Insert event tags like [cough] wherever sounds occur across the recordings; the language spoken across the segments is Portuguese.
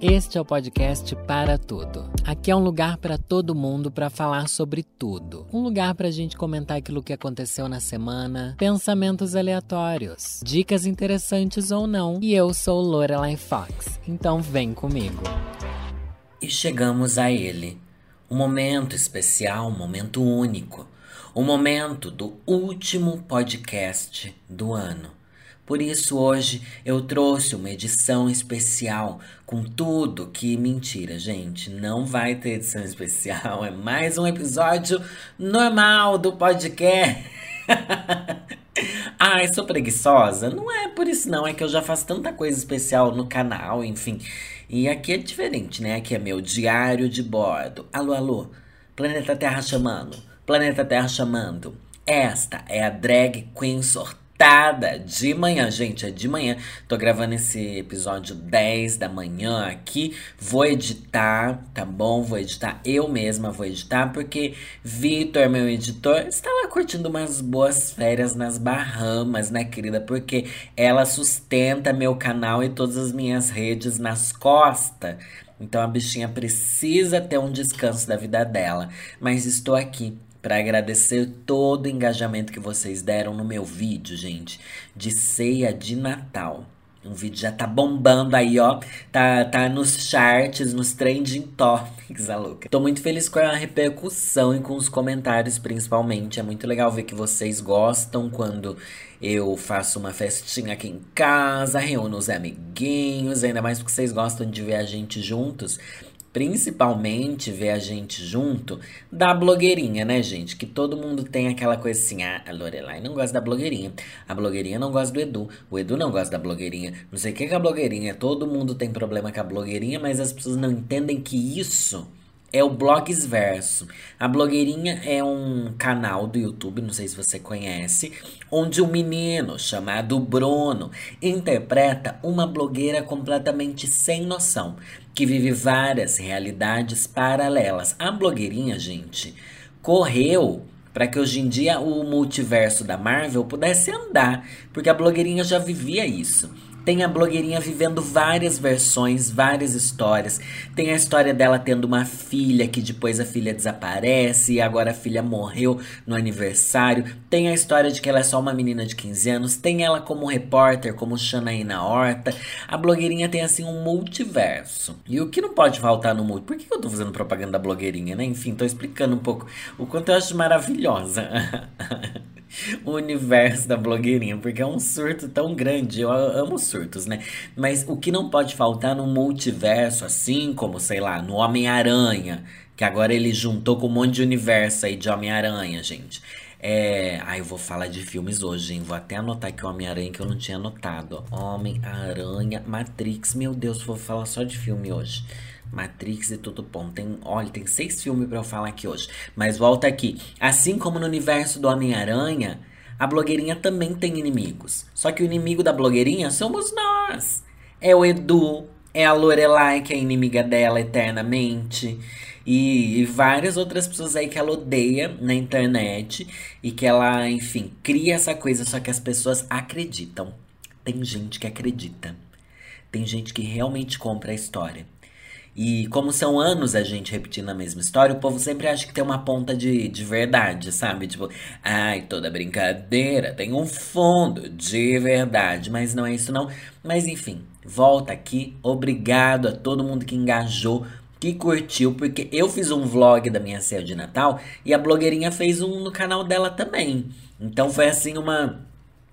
Este é o podcast Para Tudo. Aqui é um lugar para todo mundo para falar sobre tudo. Um lugar para a gente comentar aquilo que aconteceu na semana, pensamentos aleatórios, dicas interessantes ou não. E eu sou Lorelai Fox, então vem comigo. E chegamos a ele. Um momento especial, um momento único. O um momento do último podcast do ano. Por isso hoje eu trouxe uma edição especial com tudo que mentira, gente, não vai ter edição especial, é mais um episódio normal do podcast. [laughs] Ai, sou preguiçosa? Não é por isso não, é que eu já faço tanta coisa especial no canal, enfim. E aqui é diferente, né? Aqui é meu diário de bordo. Alô, alô. Planeta Terra chamando. Planeta Terra chamando. Esta é a drag queen sorteio de manhã. Gente, é de manhã. Tô gravando esse episódio 10 da manhã aqui. Vou editar, tá bom? Vou editar eu mesma, vou editar, porque Vitor, meu editor, está lá curtindo umas boas férias nas Bahamas, né, querida? Porque ela sustenta meu canal e todas as minhas redes nas costas. Então a bichinha precisa ter um descanso da vida dela. Mas estou aqui para agradecer todo o engajamento que vocês deram no meu vídeo, gente, de ceia de Natal. Um vídeo já tá bombando aí, ó. Tá, tá nos charts, nos trending topics, a louca. Tô muito feliz com a repercussão e com os comentários, principalmente. É muito legal ver que vocês gostam quando eu faço uma festinha aqui em casa, reúno os amiguinhos, ainda mais porque vocês gostam de ver a gente juntos principalmente ver a gente junto da blogueirinha, né, gente? Que todo mundo tem aquela coisa assim, ah, a Lorelai não gosta da blogueirinha, a blogueirinha não gosta do Edu, o Edu não gosta da blogueirinha, não sei o que é a blogueirinha, todo mundo tem problema com a blogueirinha, mas as pessoas não entendem que isso é o Blogs Verso. A blogueirinha é um canal do YouTube, não sei se você conhece, onde um menino chamado Bruno interpreta uma blogueira completamente sem noção, que vive várias realidades paralelas. A blogueirinha, gente, correu para que hoje em dia o multiverso da Marvel pudesse andar, porque a blogueirinha já vivia isso. Tem a blogueirinha vivendo várias versões, várias histórias. Tem a história dela tendo uma filha que depois a filha desaparece e agora a filha morreu no aniversário. Tem a história de que ela é só uma menina de 15 anos. Tem ela como repórter, como Xanaína Horta. A blogueirinha tem assim um multiverso. E o que não pode faltar no multiverso? Por que eu tô fazendo propaganda da blogueirinha, né? Enfim, tô explicando um pouco o quanto eu acho maravilhosa. [laughs] o [laughs] universo da blogueirinha, porque é um surto tão grande. Eu amo surtos, né? Mas o que não pode faltar no multiverso, assim como, sei lá, no Homem-Aranha, que agora ele juntou com um monte de universo aí de Homem-Aranha, gente. É. Ah, eu vou falar de filmes hoje, hein? Vou até anotar aqui o Homem-Aranha que eu não tinha anotado. Homem-Aranha, Matrix. Meu Deus, vou falar só de filme hoje. Matrix e tudo bom. Tem, olha, tem seis filmes para eu falar aqui hoje. Mas volta aqui. Assim como no universo do Homem-Aranha, a blogueirinha também tem inimigos. Só que o inimigo da blogueirinha somos nós. É o Edu, é a Lorelai, que é inimiga dela eternamente. E, e, várias outras pessoas aí que ela odeia na internet. E que ela, enfim, cria essa coisa, só que as pessoas acreditam. Tem gente que acredita. Tem gente que realmente compra a história. E como são anos a gente repetindo a mesma história, o povo sempre acha que tem uma ponta de, de verdade, sabe? Tipo, ai, toda brincadeira tem um fundo de verdade. Mas não é isso, não. Mas enfim, volta aqui. Obrigado a todo mundo que engajou que curtiu, porque eu fiz um vlog da minha ceia de Natal e a blogueirinha fez um no canal dela também. Então foi assim uma.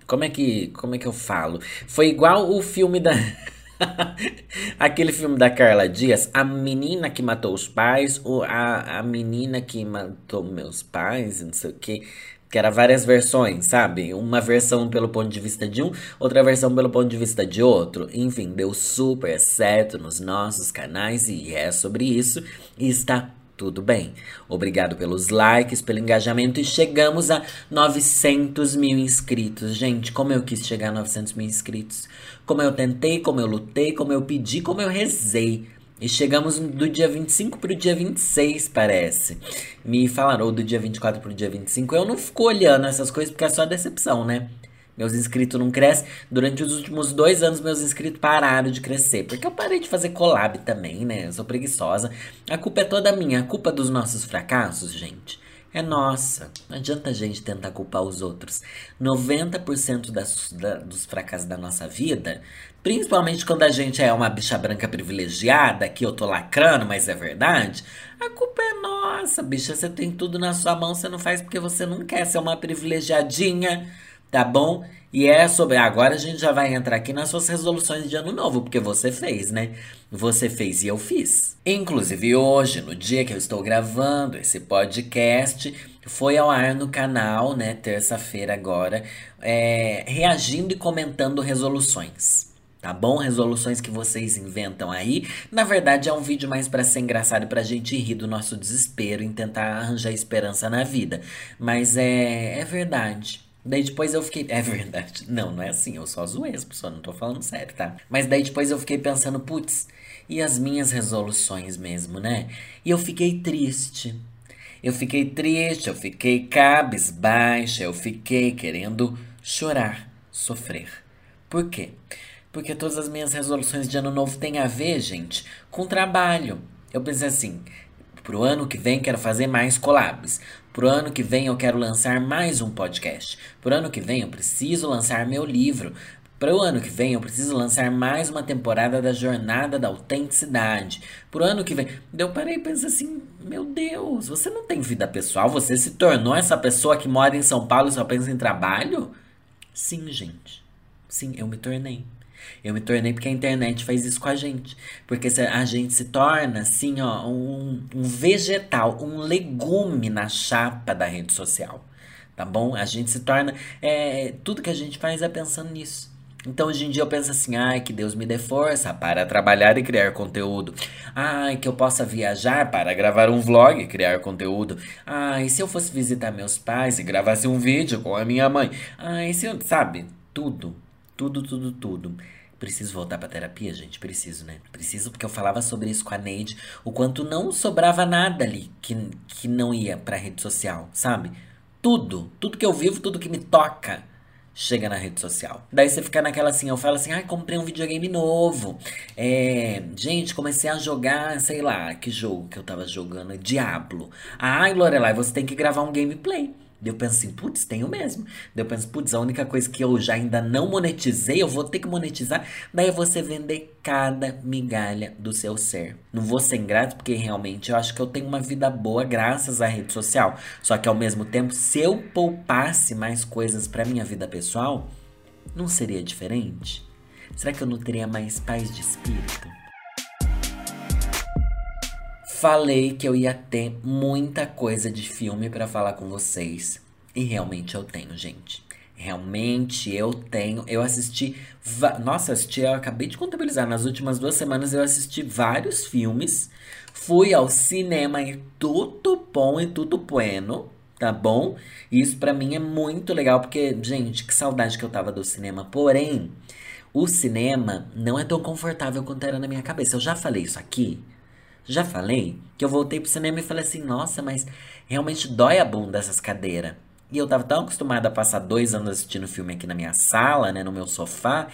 Como é que, como é que eu falo? Foi igual o filme da. [laughs] [laughs] Aquele filme da Carla Dias, a menina que matou os pais, ou a, a menina que matou meus pais, não sei o que. Que era várias versões, sabe? Uma versão pelo ponto de vista de um, outra versão pelo ponto de vista de outro. Enfim, deu super certo nos nossos canais e é sobre isso. E está tudo bem. Obrigado pelos likes, pelo engajamento e chegamos a 900 mil inscritos. Gente, como eu quis chegar a 900 mil inscritos. Como eu tentei, como eu lutei, como eu pedi, como eu rezei. E chegamos do dia 25 pro dia 26, parece. Me falaram, ou do dia 24 pro dia 25. Eu não fico olhando essas coisas porque é só decepção, né? Meus inscritos não crescem. Durante os últimos dois anos, meus inscritos pararam de crescer. Porque eu parei de fazer collab também, né? Eu sou preguiçosa. A culpa é toda minha. A culpa dos nossos fracassos, gente, é nossa. Não adianta a gente tentar culpar os outros. 90% das, da, dos fracassos da nossa vida, principalmente quando a gente é uma bicha branca privilegiada, que eu tô lacrando, mas é verdade, a culpa é nossa, bicha. Você tem tudo na sua mão, você não faz porque você não quer ser uma privilegiadinha tá bom? E é sobre. Agora a gente já vai entrar aqui nas suas resoluções de ano novo, porque você fez, né? Você fez e eu fiz. Inclusive hoje, no dia que eu estou gravando esse podcast, foi ao ar no canal, né? Terça-feira agora, é, reagindo e comentando resoluções. Tá bom? Resoluções que vocês inventam aí. Na verdade, é um vídeo mais para ser engraçado pra gente rir do nosso desespero em tentar arranjar esperança na vida. Mas é, é verdade. Daí depois eu fiquei. É verdade. Não, não é assim. Eu só zoei as pessoas, não tô falando sério, tá? Mas daí depois eu fiquei pensando, putz, e as minhas resoluções mesmo, né? E eu fiquei triste. Eu fiquei triste, eu fiquei cabisbaixa, eu fiquei querendo chorar, sofrer. Por quê? Porque todas as minhas resoluções de ano novo têm a ver, gente, com trabalho. Eu pensei assim, pro ano que vem quero fazer mais collabs. Pro ano que vem eu quero lançar mais um podcast. Pro ano que vem eu preciso lançar meu livro. Para o ano que vem eu preciso lançar mais uma temporada da Jornada da Autenticidade. Pro ano que vem. Eu parei e pensei assim: meu Deus, você não tem vida pessoal? Você se tornou essa pessoa que mora em São Paulo e só pensa em trabalho? Sim, gente. Sim, eu me tornei. Eu me tornei porque a internet faz isso com a gente. Porque a gente se torna, assim, ó, um, um vegetal, um legume na chapa da rede social. Tá bom? A gente se torna. É, tudo que a gente faz é pensando nisso. Então hoje em dia eu penso assim, ai, que Deus me dê força para trabalhar e criar conteúdo. Ai, que eu possa viajar para gravar um vlog e criar conteúdo. Ai, se eu fosse visitar meus pais e gravasse um vídeo com a minha mãe. Ai, se eu, sabe, tudo, tudo, tudo, tudo. Preciso voltar pra terapia, gente? Preciso, né? Preciso, porque eu falava sobre isso com a Neide. O quanto não sobrava nada ali que, que não ia pra rede social, sabe? Tudo, tudo que eu vivo, tudo que me toca chega na rede social. Daí você fica naquela assim, eu falo assim, ai, comprei um videogame novo. É, gente, comecei a jogar, sei lá, que jogo que eu tava jogando, Diablo. Ai, Lorelai, você tem que gravar um gameplay. Daí eu penso assim, putz, tenho mesmo. Daí eu penso, putz, a única coisa que eu já ainda não monetizei, eu vou ter que monetizar. Daí você vender cada migalha do seu ser. Não vou ser ingrato, porque realmente eu acho que eu tenho uma vida boa graças à rede social. Só que ao mesmo tempo, se eu poupasse mais coisas para minha vida pessoal, não seria diferente? Será que eu não teria mais paz de espírito? Falei que eu ia ter muita coisa de filme para falar com vocês. E realmente eu tenho, gente. Realmente eu tenho. Eu assisti. Nossa, assisti, eu acabei de contabilizar. Nas últimas duas semanas eu assisti vários filmes. Fui ao cinema e tudo bom e tudo bueno, tá bom? Isso para mim é muito legal, porque, gente, que saudade que eu tava do cinema. Porém, o cinema não é tão confortável quanto era na minha cabeça. Eu já falei isso aqui. Já falei que eu voltei pro cinema e falei assim, nossa, mas realmente dói a bunda essas cadeiras. E eu tava tão acostumada a passar dois anos assistindo filme aqui na minha sala, né, no meu sofá,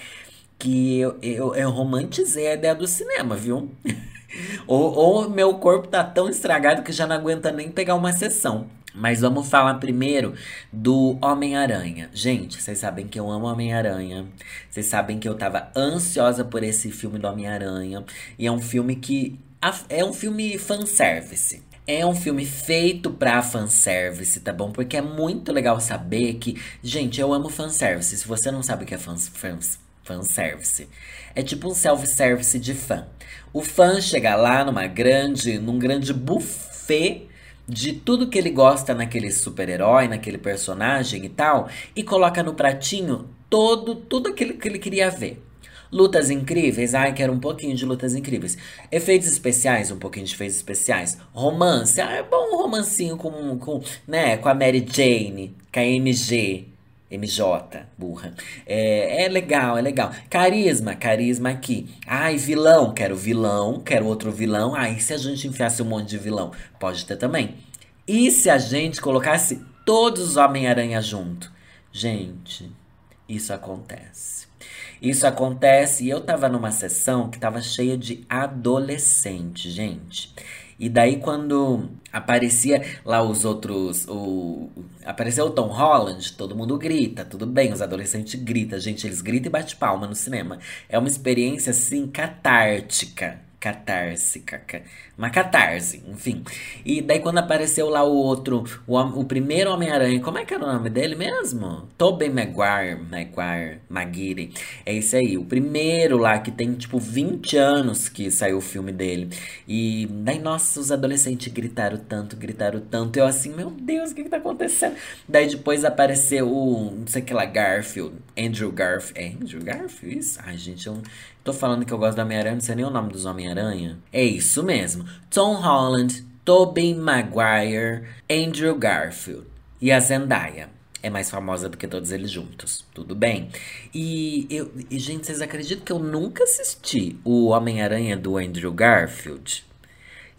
que eu, eu, eu romantizei a ideia do cinema, viu? [laughs] ou, ou meu corpo tá tão estragado que já não aguenta nem pegar uma sessão. Mas vamos falar primeiro do Homem-Aranha. Gente, vocês sabem que eu amo Homem-Aranha. Vocês sabem que eu tava ansiosa por esse filme do Homem-Aranha. E é um filme que é um filme fanservice. É um filme feito pra fanservice, tá bom? Porque é muito legal saber que. Gente, eu amo fanservice. Se você não sabe o que é fans, fans, fanservice, é tipo um self-service de fã. O fã chega lá numa grande, num grande buffet de tudo que ele gosta naquele super-herói, naquele personagem e tal, e coloca no pratinho todo tudo aquilo que ele queria ver. Lutas incríveis, ai, quero um pouquinho de lutas incríveis. Efeitos especiais, um pouquinho de efeitos especiais. Romance, ah, é bom um romancinho com, com, né, com a Mary Jane, com a MG. MJ, burra. É, é legal, é legal. Carisma, carisma aqui. Ai, vilão, quero vilão, quero outro vilão. Ai, se a gente enfiasse um monte de vilão? Pode ter também. E se a gente colocasse todos os Homem-Aranha junto? Gente, isso acontece. Isso acontece e eu tava numa sessão que tava cheia de adolescente, gente. E daí quando aparecia lá os outros, o apareceu o Tom Holland, todo mundo grita, tudo bem, os adolescentes gritam, gente, eles gritam e bate palma no cinema. É uma experiência assim catártica catársica, uma catarse, enfim. E daí quando apareceu lá o outro, o, o primeiro Homem-Aranha, como é que era o nome dele mesmo? Tobey Maguire, Maguire, Maguire. É esse aí, o primeiro lá que tem tipo 20 anos que saiu o filme dele. E daí, nossa, os adolescentes gritaram tanto, gritaram tanto. Eu assim, meu Deus, o que que tá acontecendo? Daí depois apareceu o, não sei que lá, Garfield, Andrew Garfield. É Andrew Garfield? Isso? Ai, gente, eu tô falando que eu gosto do Homem-Aranha, não sei nem o nome dos Homem-Aranha. É isso mesmo. Tom Holland, Tobey Maguire, Andrew Garfield e a Zendaya. É mais famosa do que todos eles juntos. Tudo bem? E, eu, e gente, vocês acreditam que eu nunca assisti o Homem-Aranha do Andrew Garfield?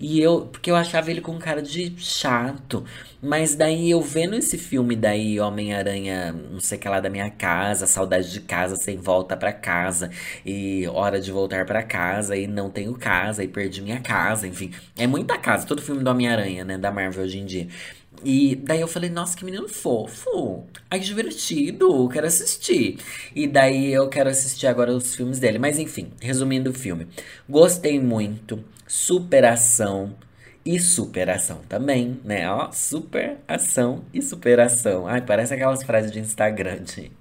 E eu, porque eu achava ele com cara de chato. Mas daí eu vendo esse filme daí, Homem-Aranha, não sei o que lá da minha casa, saudade de casa, sem volta para casa, e hora de voltar para casa, e não tenho casa, e perdi minha casa, enfim. É muita casa, todo filme do Homem-Aranha, né, da Marvel hoje em dia. E daí eu falei, nossa, que menino fofo. Ai, que divertido, quero assistir. E daí eu quero assistir agora os filmes dele. Mas enfim, resumindo o filme. Gostei muito. Superação e superação também, né? Ó, superação e superação. Ai, parece aquelas frases de Instagram de,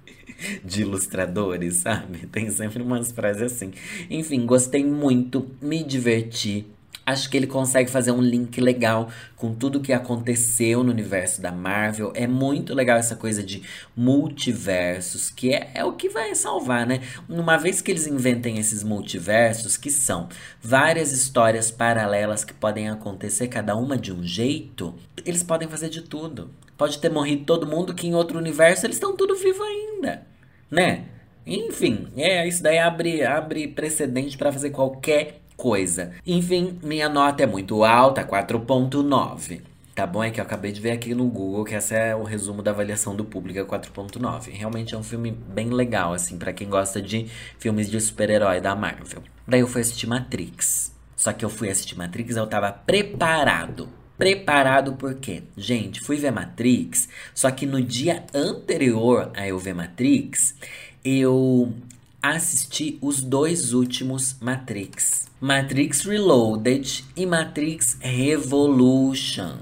de ilustradores, sabe? Tem sempre umas frases assim. Enfim, gostei muito, me diverti. Acho que ele consegue fazer um link legal com tudo que aconteceu no universo da Marvel. É muito legal essa coisa de multiversos, que é, é o que vai salvar, né? Uma vez que eles inventem esses multiversos, que são várias histórias paralelas que podem acontecer, cada uma de um jeito, eles podem fazer de tudo. Pode ter morrido todo mundo que em outro universo eles estão tudo vivo ainda, né? Enfim, é, isso daí abre, abre precedente para fazer qualquer coisa. Enfim, minha nota é muito alta, 4.9. Tá bom? É que eu acabei de ver aqui no Google que esse é o resumo da avaliação do público, é 4.9. Realmente é um filme bem legal, assim, para quem gosta de filmes de super-herói da Marvel. Daí eu fui assistir Matrix. Só que eu fui assistir Matrix, eu tava preparado. Preparado por quê? Gente, fui ver Matrix, só que no dia anterior a eu ver Matrix, eu assisti os dois últimos Matrix. Matrix Reloaded e Matrix Revolutions.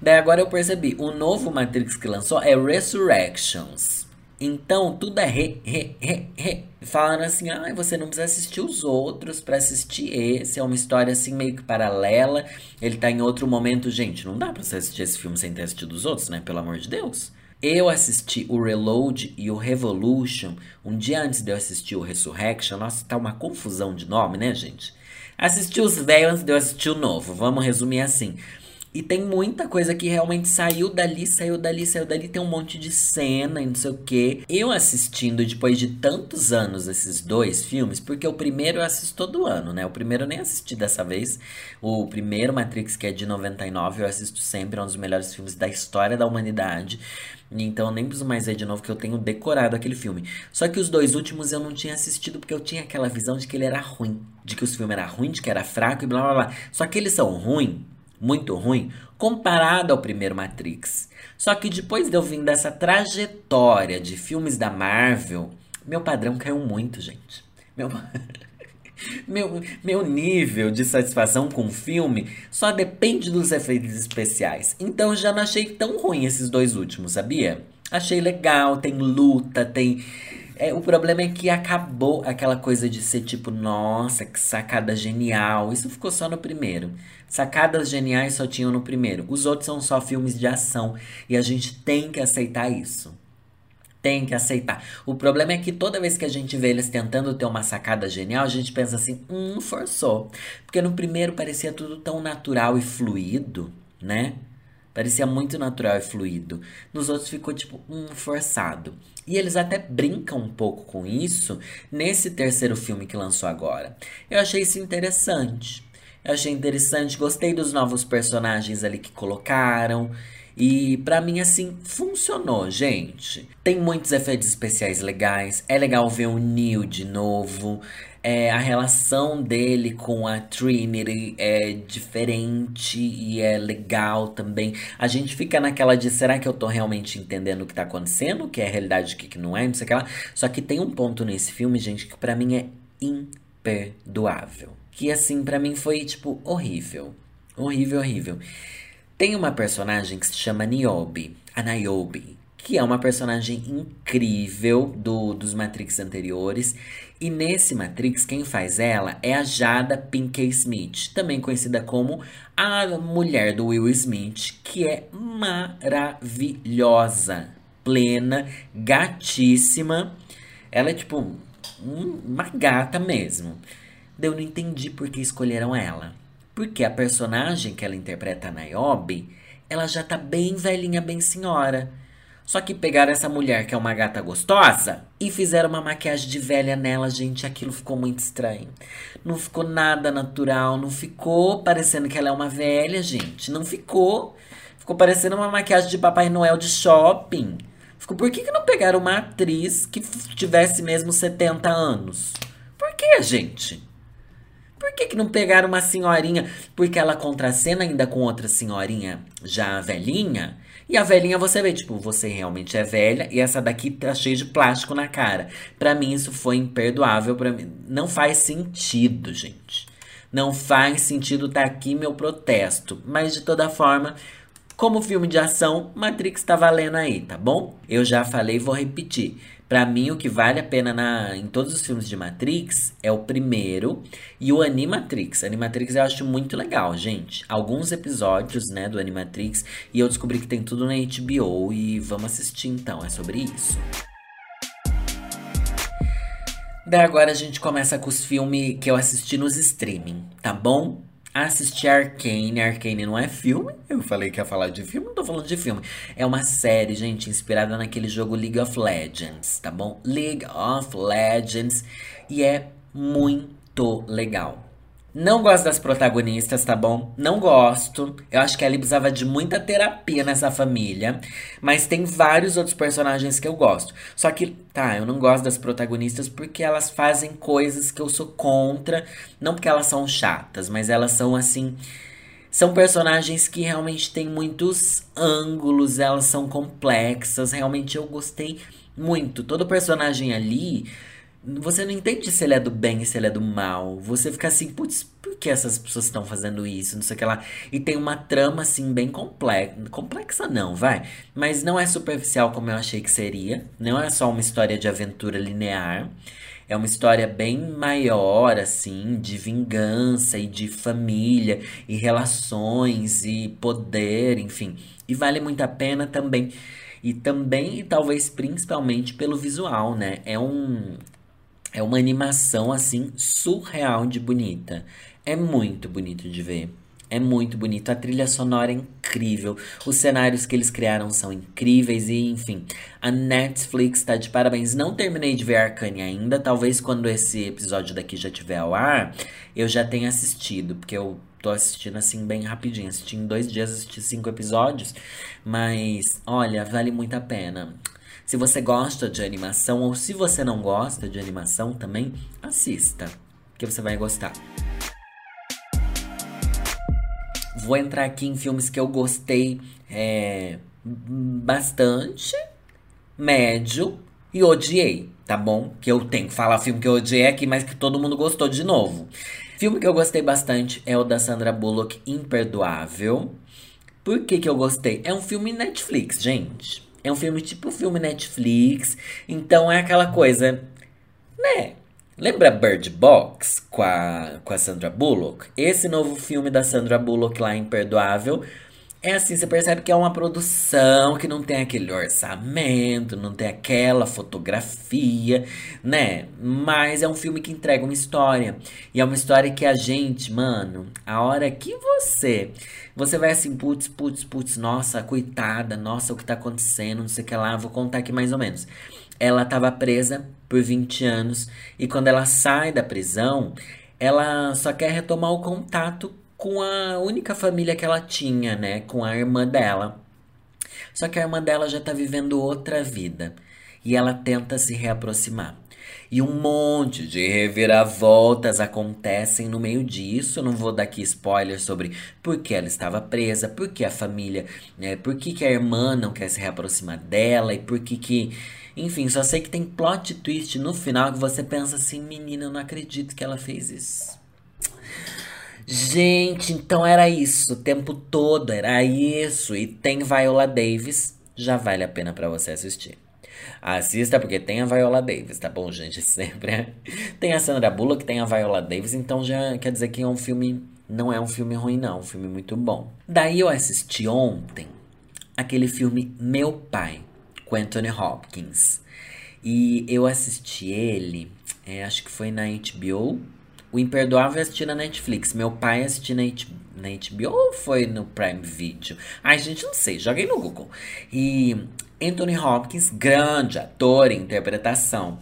Daí agora eu percebi, o novo Matrix que lançou é Resurrections. Então tudo é re, re, re, re. Falaram assim, ah, você não precisa assistir os outros para assistir esse. É uma história assim meio que paralela. Ele tá em outro momento. Gente, não dá pra você assistir esse filme sem ter assistido os outros, né? Pelo amor de Deus. Eu assisti o Reload e o Revolution um dia antes de eu assistir o Resurrection. Nossa, tá uma confusão de nome, né, gente? Assisti os velhos antes de eu assistir o novo. Vamos resumir assim. E tem muita coisa que realmente saiu dali, saiu dali, saiu dali. Tem um monte de cena e não sei o que. Eu assistindo depois de tantos anos esses dois filmes, porque o primeiro eu assisto todo ano, né? O primeiro eu nem assisti dessa vez. O primeiro Matrix, que é de 99, eu assisto sempre. É um dos melhores filmes da história da humanidade. Então eu nem preciso mais ver de novo que eu tenho decorado aquele filme. Só que os dois últimos eu não tinha assistido porque eu tinha aquela visão de que ele era ruim. De que os filmes eram ruins, de que era fraco e blá blá blá. Só que eles são ruins muito ruim comparado ao primeiro Matrix. Só que depois de eu vir dessa trajetória de filmes da Marvel, meu padrão caiu muito, gente. Meu, [laughs] meu, meu nível de satisfação com o filme só depende dos efeitos especiais. Então já não achei tão ruim esses dois últimos, sabia? Achei legal, tem luta, tem é, o problema é que acabou aquela coisa de ser tipo, nossa, que sacada genial. Isso ficou só no primeiro. Sacadas geniais só tinham no primeiro. Os outros são só filmes de ação. E a gente tem que aceitar isso. Tem que aceitar. O problema é que toda vez que a gente vê eles tentando ter uma sacada genial, a gente pensa assim, hum, forçou. Porque no primeiro parecia tudo tão natural e fluido, né? Parecia muito natural e fluido. Nos outros ficou tipo um forçado. E eles até brincam um pouco com isso nesse terceiro filme que lançou agora. Eu achei isso interessante. Eu achei interessante, gostei dos novos personagens ali que colocaram. E para mim, assim, funcionou, gente. Tem muitos efeitos especiais legais. É legal ver o Neil de novo. É, a relação dele com a Trinity é diferente e é legal também. A gente fica naquela de será que eu tô realmente entendendo o que tá acontecendo? O que é realidade, o que, que não é, não sei o que lá. Só que tem um ponto nesse filme, gente, que para mim é imperdoável. Que assim, para mim foi tipo horrível. Horrível, horrível. Tem uma personagem que se chama Niobe, a Niobe, que é uma personagem incrível do, dos Matrix anteriores. E nesse Matrix, quem faz ela é a Jada Pinkett Smith, também conhecida como a mulher do Will Smith, que é maravilhosa, plena, gatíssima. Ela é tipo uma gata mesmo. Eu não entendi por que escolheram ela. Porque a personagem que ela interpreta, a Niobe, ela já tá bem velhinha, bem senhora. Só que pegaram essa mulher que é uma gata gostosa e fizeram uma maquiagem de velha nela, gente. Aquilo ficou muito estranho. Não ficou nada natural, não ficou parecendo que ela é uma velha, gente. Não ficou. Ficou parecendo uma maquiagem de Papai Noel de shopping. Ficou, por que, que não pegaram uma atriz que tivesse mesmo 70 anos? Por que, gente? Por que, que não pegaram uma senhorinha? Porque ela contracena ainda com outra senhorinha já velhinha e a velhinha você vê, tipo, você realmente é velha e essa daqui tá cheia de plástico na cara. Para mim isso foi imperdoável, para mim não faz sentido, gente. Não faz sentido tá aqui meu protesto, mas de toda forma, como filme de ação, Matrix tá valendo aí, tá bom? Eu já falei, vou repetir. Para mim, o que vale a pena na, em todos os filmes de Matrix é o primeiro e o Animatrix. Animatrix eu acho muito legal, gente. Alguns episódios, né, do Animatrix e eu descobri que tem tudo na HBO e vamos assistir então, é sobre isso. Daí agora a gente começa com os filmes que eu assisti nos streaming, tá bom? Assisti Arcane. Arcane não é filme. Eu falei que ia falar de filme, não tô falando de filme. É uma série, gente, inspirada naquele jogo League of Legends, tá bom? League of Legends. E é muito legal. Não gosto das protagonistas, tá bom? Não gosto. Eu acho que a Ellie precisava de muita terapia nessa família. Mas tem vários outros personagens que eu gosto. Só que, tá, eu não gosto das protagonistas porque elas fazem coisas que eu sou contra. Não porque elas são chatas, mas elas são assim. São personagens que realmente têm muitos ângulos, elas são complexas. Realmente eu gostei muito. Todo personagem ali você não entende se ele é do bem e se ele é do mal. Você fica assim, putz, por que essas pessoas estão fazendo isso? Não sei o que lá. E tem uma trama, assim, bem complexa. Complexa não, vai. Mas não é superficial como eu achei que seria. Não é só uma história de aventura linear. É uma história bem maior, assim, de vingança e de família e relações e poder, enfim. E vale muito a pena também. E também, e talvez principalmente pelo visual, né? É um, é uma animação assim surreal de bonita. É muito bonito de ver. É muito bonito. A trilha sonora é incrível. Os cenários que eles criaram são incríveis. E, enfim, a Netflix tá de parabéns. Não terminei de ver Arcane ainda. Talvez quando esse episódio daqui já tiver ao ar, eu já tenha assistido. Porque eu tô assistindo assim bem rapidinho. Assisti em dois dias, assisti cinco episódios. Mas, olha, vale muito a pena. Se você gosta de animação ou se você não gosta de animação também, assista, que você vai gostar. Vou entrar aqui em filmes que eu gostei é, bastante, médio e odiei, tá bom? Que eu tenho que falar filme que eu odiei aqui, mas que todo mundo gostou de novo. Filme que eu gostei bastante é o da Sandra Bullock, Imperdoável. Por que, que eu gostei? É um filme Netflix, gente. É um filme tipo filme Netflix. Então é aquela coisa, né? Lembra Bird Box com a, com a Sandra Bullock? Esse novo filme da Sandra Bullock lá, Imperdoável, é assim, você percebe que é uma produção que não tem aquele orçamento, não tem aquela fotografia, né? Mas é um filme que entrega uma história. E é uma história que a gente, mano, a hora que você. Você vai assim, putz, putz, putz, nossa, coitada, nossa, o que tá acontecendo, não sei o que lá, vou contar aqui mais ou menos. Ela tava presa por 20 anos e quando ela sai da prisão, ela só quer retomar o contato com a única família que ela tinha, né? Com a irmã dela. Só que a irmã dela já tá vivendo outra vida e ela tenta se reaproximar. E um monte de reviravoltas acontecem no meio disso. Eu não vou dar aqui spoiler sobre por que ela estava presa, por que a família, né, por que, que a irmã não quer se reaproximar dela e por que que. Enfim, só sei que tem plot twist no final que você pensa assim, menina, eu não acredito que ela fez isso. Gente, então era isso, o tempo todo era isso. E tem Viola Davis, já vale a pena para você assistir. Assista porque tem a Viola Davis, tá bom, gente? [laughs] Sempre. Tem a Sandra Bullock, tem a Viola Davis, então já quer dizer que é um filme. Não é um filme ruim, não. É um filme muito bom. Daí eu assisti ontem aquele filme Meu Pai, com Anthony Hopkins. E eu assisti ele, é, acho que foi na HBO. O Imperdoável assisti na Netflix. Meu pai assistiu na, na HBO ou foi no Prime Video? Ai, gente, não sei. Joguei no Google. E Anthony Hopkins, grande ator em interpretação.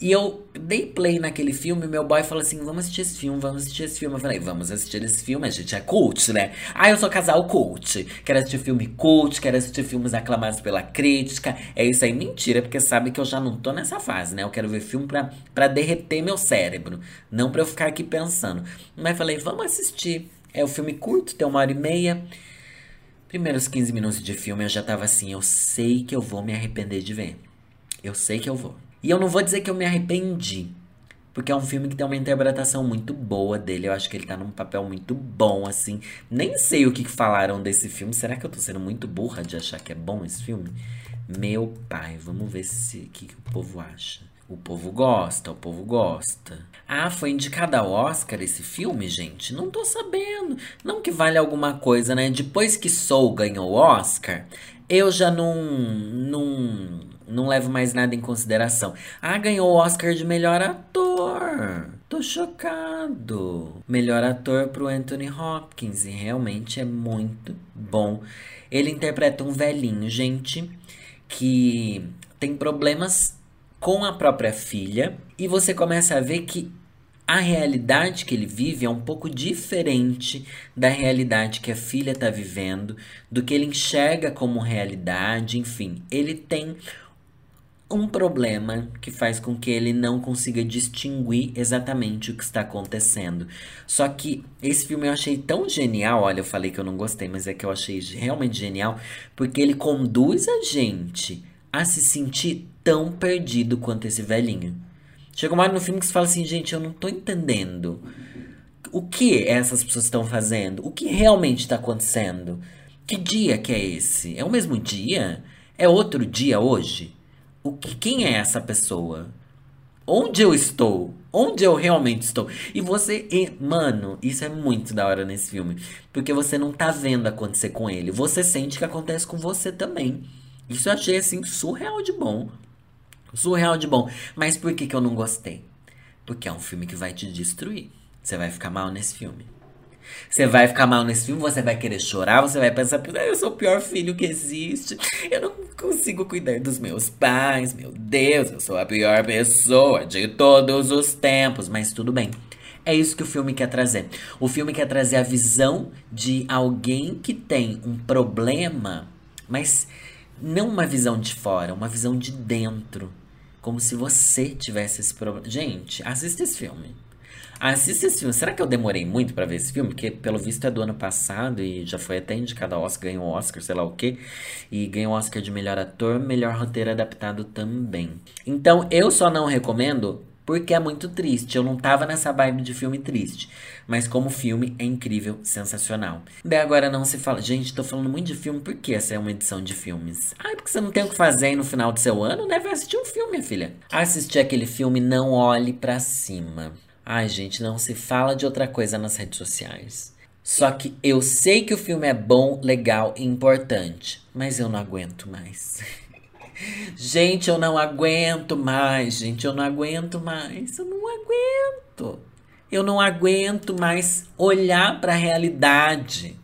E eu dei play naquele filme, meu boy falou assim: vamos assistir esse filme, vamos assistir esse filme. Eu falei, vamos assistir esse filme, a gente é cult, né? Ah, eu sou casal cult. Quero assistir filme cult, quero assistir filmes aclamados pela crítica. É isso aí, mentira, porque sabe que eu já não tô nessa fase, né? Eu quero ver filme pra, pra derreter meu cérebro, não pra eu ficar aqui pensando. Mas falei, vamos assistir. É o um filme curto, tem uma hora e meia. Primeiros 15 minutos de filme eu já tava assim, eu sei que eu vou me arrepender de ver. Eu sei que eu vou. E eu não vou dizer que eu me arrependi, porque é um filme que tem uma interpretação muito boa dele. Eu acho que ele tá num papel muito bom, assim. Nem sei o que falaram desse filme. Será que eu tô sendo muito burra de achar que é bom esse filme? Meu pai, vamos ver se o que, que o povo acha. O povo gosta, o povo gosta. Ah, foi indicado ao Oscar esse filme, gente? Não tô sabendo. Não que vale alguma coisa, né? Depois que Soul ganhou o Oscar, eu já não, não, não levo mais nada em consideração. Ah, ganhou o Oscar de melhor ator. Tô chocado. Melhor ator pro Anthony Hopkins. E realmente é muito bom. Ele interpreta um velhinho, gente, que tem problemas com a própria filha e você começa a ver que a realidade que ele vive é um pouco diferente da realidade que a filha está vivendo, do que ele enxerga como realidade, enfim, ele tem um problema que faz com que ele não consiga distinguir exatamente o que está acontecendo. Só que esse filme eu achei tão genial, olha, eu falei que eu não gostei, mas é que eu achei realmente genial, porque ele conduz a gente a se sentir tão perdido quanto esse velhinho. Chega uma hora no filme que você fala assim, gente, eu não tô entendendo. O que essas pessoas estão fazendo? O que realmente está acontecendo? Que dia que é esse? É o mesmo dia? É outro dia hoje? O que, quem é essa pessoa? Onde eu estou? Onde eu realmente estou? E você, e, mano, isso é muito da hora nesse filme, porque você não tá vendo acontecer com ele, você sente que acontece com você também. Isso eu achei assim surreal de bom. Surreal de bom. Mas por que, que eu não gostei? Porque é um filme que vai te destruir. Você vai ficar mal nesse filme. Você vai ficar mal nesse filme, você vai querer chorar, você vai pensar, eu sou o pior filho que existe. Eu não consigo cuidar dos meus pais. Meu Deus, eu sou a pior pessoa de todos os tempos. Mas tudo bem. É isso que o filme quer trazer. O filme quer trazer a visão de alguém que tem um problema, mas não uma visão de fora, uma visão de dentro. Como se você tivesse esse problema. Gente, assista esse filme. Assista esse filme. Será que eu demorei muito para ver esse filme? Porque, pelo visto, é do ano passado e já foi até indicado ao Oscar, ganhou Oscar, sei lá o quê. E ganhou Oscar de melhor ator, melhor roteiro adaptado também. Então, eu só não recomendo porque é muito triste. Eu não tava nessa vibe de filme triste. Mas como filme é incrível, sensacional. Daí agora não se fala. Gente, tô falando muito de filme, por que essa é uma edição de filmes? Ah, porque você não tem o que fazer aí no final do seu ano, né? Vai assistir um filme, minha filha. Assistir aquele filme Não Olhe para Cima. Ai, gente, não se fala de outra coisa nas redes sociais. Só que eu sei que o filme é bom, legal e importante, mas eu não aguento mais. [laughs] Gente, eu não aguento mais, gente, eu não aguento mais, eu não aguento. Eu não aguento mais olhar para a realidade.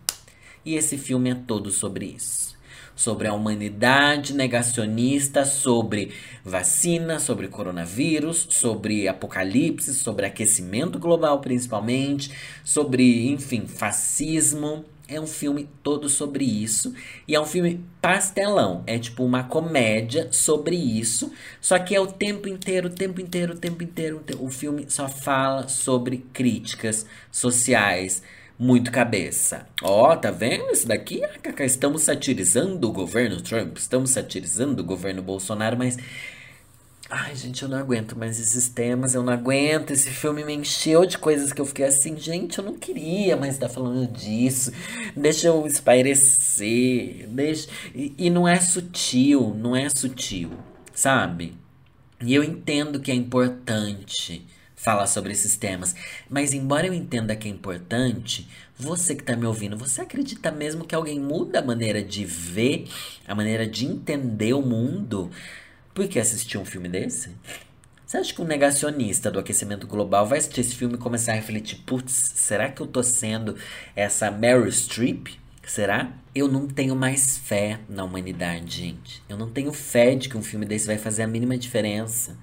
E esse filme é todo sobre isso. Sobre a humanidade negacionista, sobre vacina, sobre coronavírus, sobre apocalipse, sobre aquecimento global principalmente, sobre, enfim, fascismo é um filme todo sobre isso. E é um filme pastelão. É tipo uma comédia sobre isso. Só que é o tempo inteiro, o tempo inteiro, o tempo inteiro. O filme só fala sobre críticas sociais. Muito cabeça. Ó, oh, tá vendo isso daqui? Ah, estamos satirizando o governo Trump, estamos satirizando o governo Bolsonaro, mas Ai, gente, eu não aguento mais esses temas, eu não aguento. Esse filme me encheu de coisas que eu fiquei assim, gente, eu não queria mais estar falando disso. Deixa eu espairecer, deixa. E, e não é sutil, não é sutil, sabe? E eu entendo que é importante falar sobre esses temas, mas embora eu entenda que é importante, você que está me ouvindo, você acredita mesmo que alguém muda a maneira de ver, a maneira de entender o mundo? Por que assistir um filme desse? Você acha que um negacionista do aquecimento global vai assistir esse filme e começar a refletir: putz, será que eu tô sendo essa Meryl Streep? Será? Eu não tenho mais fé na humanidade, gente. Eu não tenho fé de que um filme desse vai fazer a mínima diferença.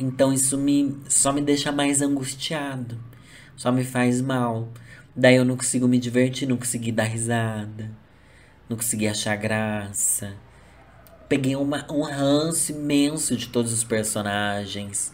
Então isso me só me deixa mais angustiado. Só me faz mal. Daí eu não consigo me divertir, não consegui dar risada. Não consegui achar graça peguei uma, um ranço imenso de todos os personagens.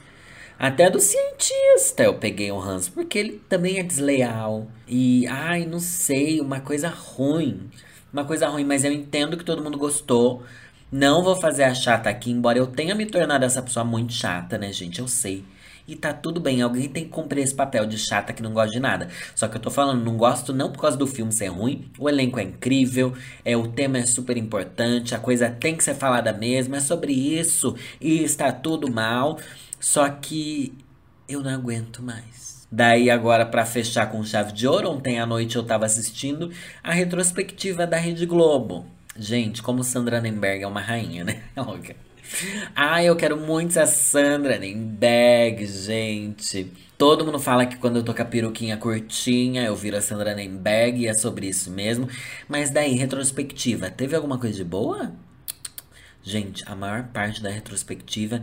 Até do cientista eu peguei um ranço, porque ele também é desleal. E, ai, não sei, uma coisa ruim. Uma coisa ruim, mas eu entendo que todo mundo gostou. Não vou fazer a chata aqui, embora eu tenha me tornado essa pessoa muito chata, né, gente? Eu sei. E tá tudo bem, alguém tem que cumprir esse papel de chata que não gosta de nada. Só que eu tô falando, não gosto não por causa do filme ser ruim, o elenco é incrível, é o tema é super importante, a coisa tem que ser falada mesmo, é sobre isso e está tudo mal. Só que eu não aguento mais. Daí agora para fechar com chave de ouro, ontem à noite eu tava assistindo a retrospectiva da Rede Globo. Gente, como Sandra Nemberg é uma rainha, né? [laughs] Ah, eu quero muito a Sandra Nemberg, gente. Todo mundo fala que quando eu tô com a peruquinha curtinha, eu viro a Sandra Nemberg e é sobre isso mesmo. Mas daí, retrospectiva, teve alguma coisa de boa? Gente, a maior parte da retrospectiva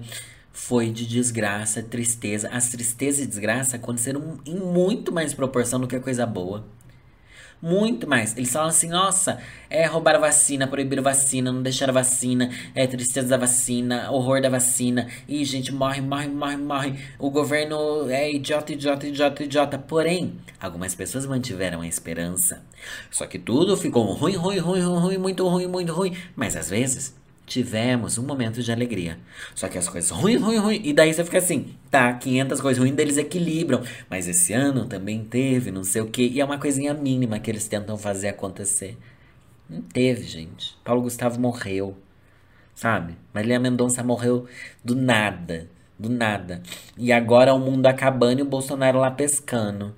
foi de desgraça, tristeza. As tristezas e desgraça aconteceram em muito mais proporção do que a coisa boa. Muito mais. Eles falam assim, nossa, é roubar a vacina, proibir a vacina, não deixar a vacina, é tristeza da vacina, horror da vacina. E gente, morre, morre, morre, morre. O governo é idiota, idiota, idiota, idiota. Porém, algumas pessoas mantiveram a esperança. Só que tudo ficou ruim, ruim, ruim, ruim, ruim muito ruim, muito ruim. Mas às vezes tivemos um momento de alegria. Só que as coisas ruim, ruim, ruim. E daí você fica assim, tá, 500 coisas ruins deles equilibram. Mas esse ano também teve, não sei o quê. E é uma coisinha mínima que eles tentam fazer acontecer. Não teve, gente. Paulo Gustavo morreu, sabe? Marília Mendonça morreu do nada. Do nada. E agora o mundo acabando e o Bolsonaro lá pescando.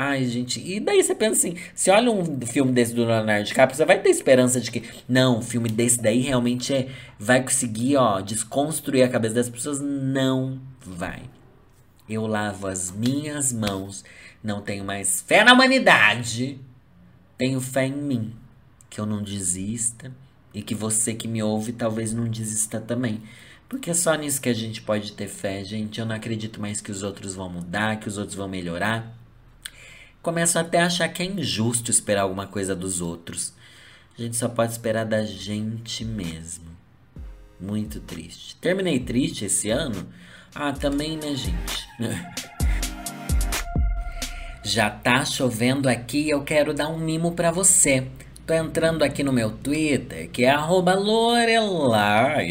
Ai, gente, e daí você pensa assim, se olha um filme desse do Leonardo DiCaprio, você vai ter esperança de que, não, um filme desse daí realmente é, vai conseguir, ó, desconstruir a cabeça das pessoas? Não vai. Eu lavo as minhas mãos, não tenho mais fé na humanidade, tenho fé em mim, que eu não desista e que você que me ouve talvez não desista também. Porque é só nisso que a gente pode ter fé, gente. Eu não acredito mais que os outros vão mudar, que os outros vão melhorar começam até a achar que é injusto esperar alguma coisa dos outros. A gente só pode esperar da gente mesmo. Muito triste. Terminei triste esse ano? Ah, também, né, gente? [laughs] Já tá chovendo aqui e eu quero dar um mimo para você. Tô entrando aqui no meu Twitter, que é arroba Lorelai,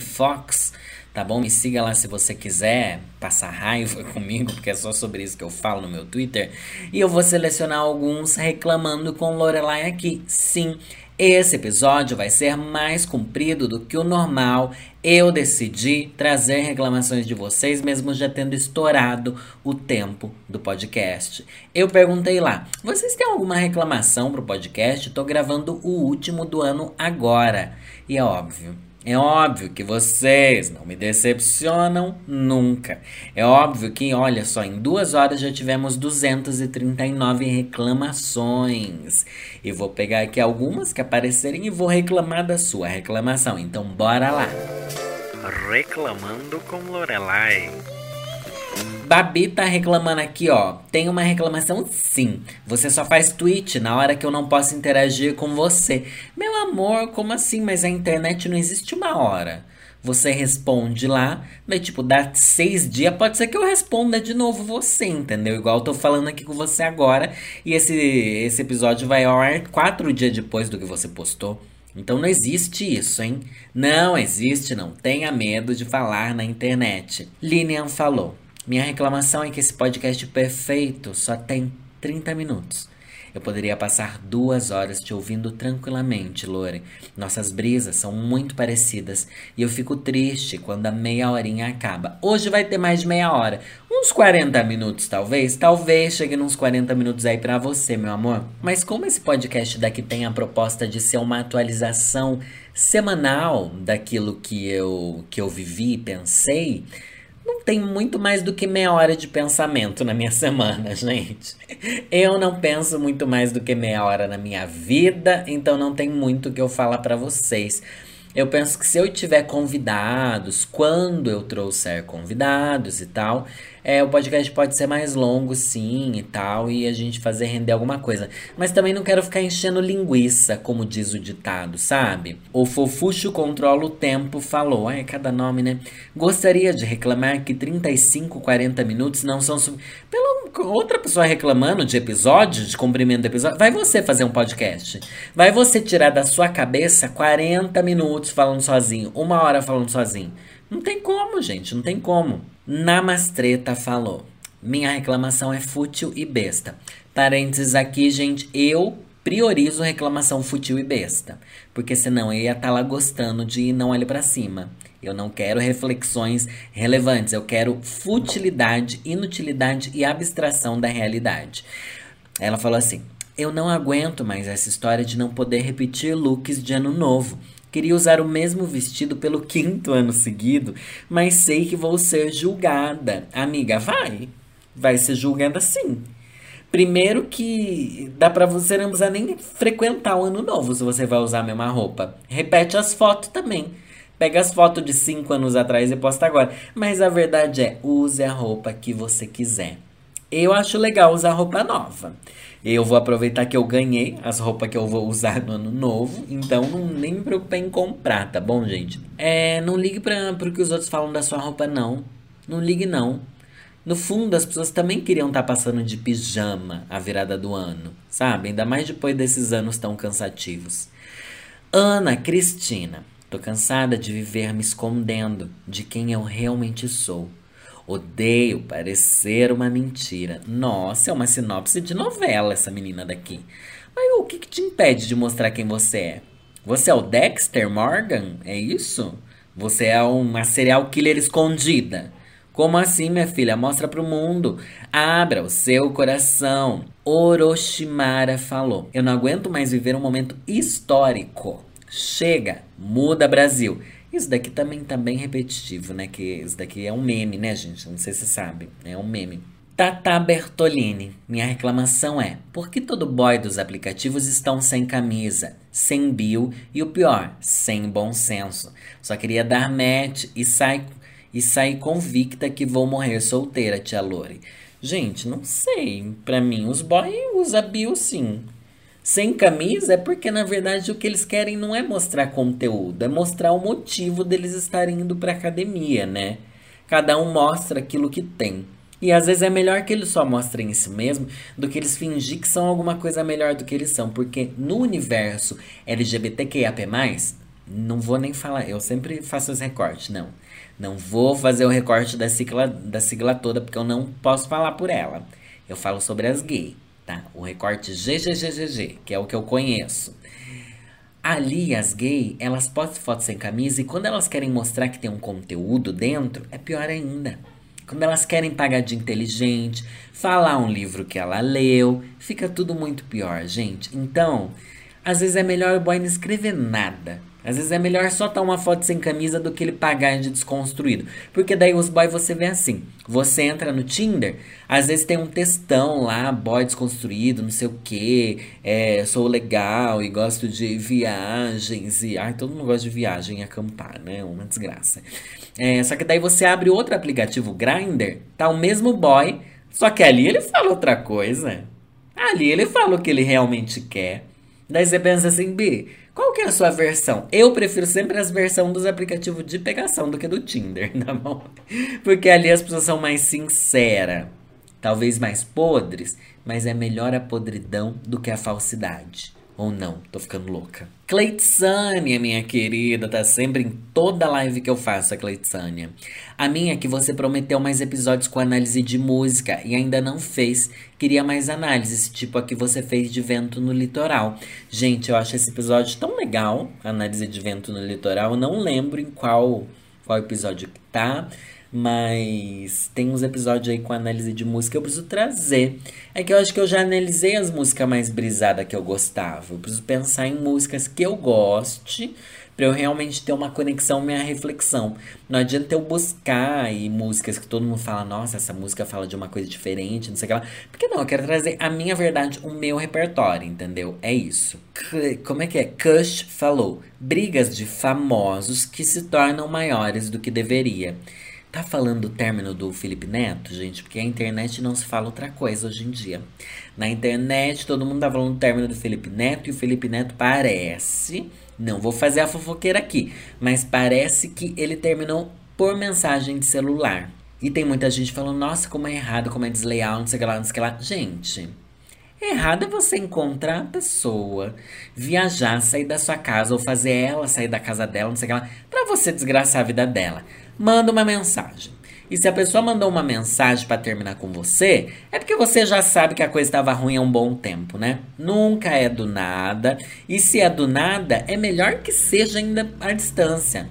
Fox tá bom? Me siga lá se você quiser passar raiva [laughs] comigo, porque é só sobre isso que eu falo no meu Twitter. E eu vou selecionar alguns reclamando com Lorelai aqui. Sim, esse episódio vai ser mais comprido do que o normal. Eu decidi trazer reclamações de vocês, mesmo já tendo estourado o tempo do podcast. Eu perguntei lá: vocês têm alguma reclamação pro podcast? Tô gravando o último do ano agora. E é óbvio, é óbvio que vocês não me decepcionam nunca. É óbvio que, olha só, em duas horas já tivemos 239 reclamações. E vou pegar aqui algumas que aparecerem e vou reclamar da sua reclamação. Então, bora lá! Reclamando com Lorelai. Babi tá reclamando aqui, ó. Tem uma reclamação sim. Você só faz tweet na hora que eu não posso interagir com você. Meu amor, como assim? Mas a internet não existe uma hora. Você responde lá, mas tipo, dá seis dias, pode ser que eu responda de novo você, entendeu? Igual eu tô falando aqui com você agora. E esse, esse episódio vai ao ar quatro dias depois do que você postou. Então não existe isso, hein? Não existe, não tenha medo de falar na internet. Lilian falou: Minha reclamação é que esse podcast perfeito só tem 30 minutos. Eu poderia passar duas horas te ouvindo tranquilamente, Lore. Nossas brisas são muito parecidas e eu fico triste quando a meia horinha acaba. Hoje vai ter mais meia hora. Uns 40 minutos, talvez. Talvez chegue nos 40 minutos aí para você, meu amor. Mas como esse podcast daqui tem a proposta de ser uma atualização semanal daquilo que eu, que eu vivi e pensei tem muito mais do que meia hora de pensamento na minha [laughs] semana, gente. Eu não penso muito mais do que meia hora na minha vida, então não tem muito que eu falar para vocês. Eu penso que se eu tiver convidados, quando eu trouxer convidados e tal, é, o podcast pode ser mais longo, sim, e tal, e a gente fazer render alguma coisa. Mas também não quero ficar enchendo linguiça, como diz o ditado, sabe? O fofucho controla o tempo falou. Ai, cada nome, né? Gostaria de reclamar que 35, 40 minutos não são. Pelo outra pessoa reclamando de episódio, de comprimento do episódio. Vai você fazer um podcast. Vai você tirar da sua cabeça 40 minutos falando sozinho, uma hora falando sozinho. Não tem como, gente, não tem como. Namastreta falou. Minha reclamação é fútil e besta. Parênteses aqui, gente, eu priorizo reclamação fútil e besta. Porque senão eu ia estar tá lá gostando de não olhar para cima. Eu não quero reflexões relevantes, eu quero futilidade, inutilidade e abstração da realidade. Ela falou assim: Eu não aguento mais essa história de não poder repetir looks de ano novo. Queria usar o mesmo vestido pelo quinto ano seguido, mas sei que vou ser julgada. Amiga, vai. Vai ser julgada sim. Primeiro que dá pra você não precisar nem frequentar o ano novo se você vai usar a mesma roupa. Repete as fotos também. Pega as fotos de 5 anos atrás e posta agora. Mas a verdade é, use a roupa que você quiser. Eu acho legal usar roupa nova. Eu vou aproveitar que eu ganhei as roupas que eu vou usar no ano novo. Então não, nem me preocupei em comprar, tá bom, gente? É, não ligue para o que os outros falam da sua roupa, não. Não ligue, não. No fundo, as pessoas também queriam estar tá passando de pijama a virada do ano, sabe? Ainda mais depois desses anos tão cansativos. Ana Cristina, tô cansada de viver me escondendo de quem eu realmente sou. Odeio parecer uma mentira. Nossa, é uma sinopse de novela essa menina daqui. Mas o que, que te impede de mostrar quem você é? Você é o Dexter Morgan? É isso? Você é uma serial killer escondida? Como assim, minha filha? Mostra pro mundo. Abra o seu coração. Orochimara falou: Eu não aguento mais viver um momento histórico. Chega, muda Brasil. Isso daqui também tá bem repetitivo, né? Que isso daqui é um meme, né, gente? Não sei se sabe. É um meme. Tata Bertolini, minha reclamação é: por que todo boy dos aplicativos estão sem camisa, sem bio e o pior, sem bom senso? Só queria dar match e sai e sair convicta que vou morrer solteira, tia Lore. Gente, não sei. Pra mim, os boys usam bio sim. Sem camisa é porque, na verdade, o que eles querem não é mostrar conteúdo, é mostrar o motivo deles estarem indo pra academia, né? Cada um mostra aquilo que tem. E às vezes é melhor que eles só mostrem isso mesmo do que eles fingir que são alguma coisa melhor do que eles são. Porque no universo LGBTQIAP+, não vou nem falar, eu sempre faço os recortes, não. Não vou fazer o recorte da sigla, da sigla toda, porque eu não posso falar por ela. Eu falo sobre as gays, tá? O recorte GGGGG, que é o que eu conheço. Ali, as gays, elas postam fotos sem camisa e quando elas querem mostrar que tem um conteúdo dentro, é pior ainda. Quando elas querem pagar de inteligente, falar um livro que ela leu, fica tudo muito pior, gente. Então, às vezes é melhor o boy não escrever nada Às vezes é melhor só estar uma foto sem camisa do que ele pagar de desconstruído. Porque daí os boys você vê assim. Você entra no Tinder, às vezes tem um textão lá, boy desconstruído, não sei o que, é, sou legal e gosto de viagens e. Ai, todo mundo gosta de viagem e acampar, né? Uma desgraça. É, só que daí você abre outro aplicativo, Grindr, tá o mesmo boy, só que ali ele fala outra coisa. Ali ele fala o que ele realmente quer. Daí você pensa assim, Bi, qual que é a sua versão? Eu prefiro sempre as versões dos aplicativos de pegação do que do Tinder, [laughs] tá bom? Porque ali as pessoas são mais sinceras, talvez mais podres, mas é melhor a podridão do que a falsidade. Ou não, tô ficando louca. Cleitsânia, minha querida, tá sempre em toda live que eu faço, a Cleitsânia. A minha que você prometeu mais episódios com análise de música e ainda não fez. Queria mais análises, tipo a que você fez de vento no litoral. Gente, eu acho esse episódio tão legal, análise de vento no litoral. Eu não lembro em qual, qual episódio que tá mas tem uns episódios aí com análise de música que eu preciso trazer. É que eu acho que eu já analisei as músicas mais brisadas que eu gostava. Eu preciso pensar em músicas que eu goste para eu realmente ter uma conexão, minha reflexão. Não adianta eu buscar aí músicas que todo mundo fala, nossa, essa música fala de uma coisa diferente, não sei o que lá. Porque não, eu quero trazer a minha verdade, o meu repertório, entendeu? É isso. Como é que é? Kush falou: brigas de famosos que se tornam maiores do que deveria. Tá falando o término do Felipe Neto, gente? Porque a internet não se fala outra coisa hoje em dia. Na internet, todo mundo tá falando o término do Felipe Neto e o Felipe Neto parece. Não vou fazer a fofoqueira aqui, mas parece que ele terminou por mensagem de celular. E tem muita gente falando, nossa, como é errado, como é desleal, não sei o que lá, não sei o que lá. Gente, errado é você encontrar a pessoa, viajar, sair da sua casa ou fazer ela sair da casa dela, não sei o que lá, pra você desgraçar a vida dela manda uma mensagem. E se a pessoa mandou uma mensagem para terminar com você, é porque você já sabe que a coisa estava ruim há um bom tempo, né? Nunca é do nada. E se é do nada, é melhor que seja ainda à distância.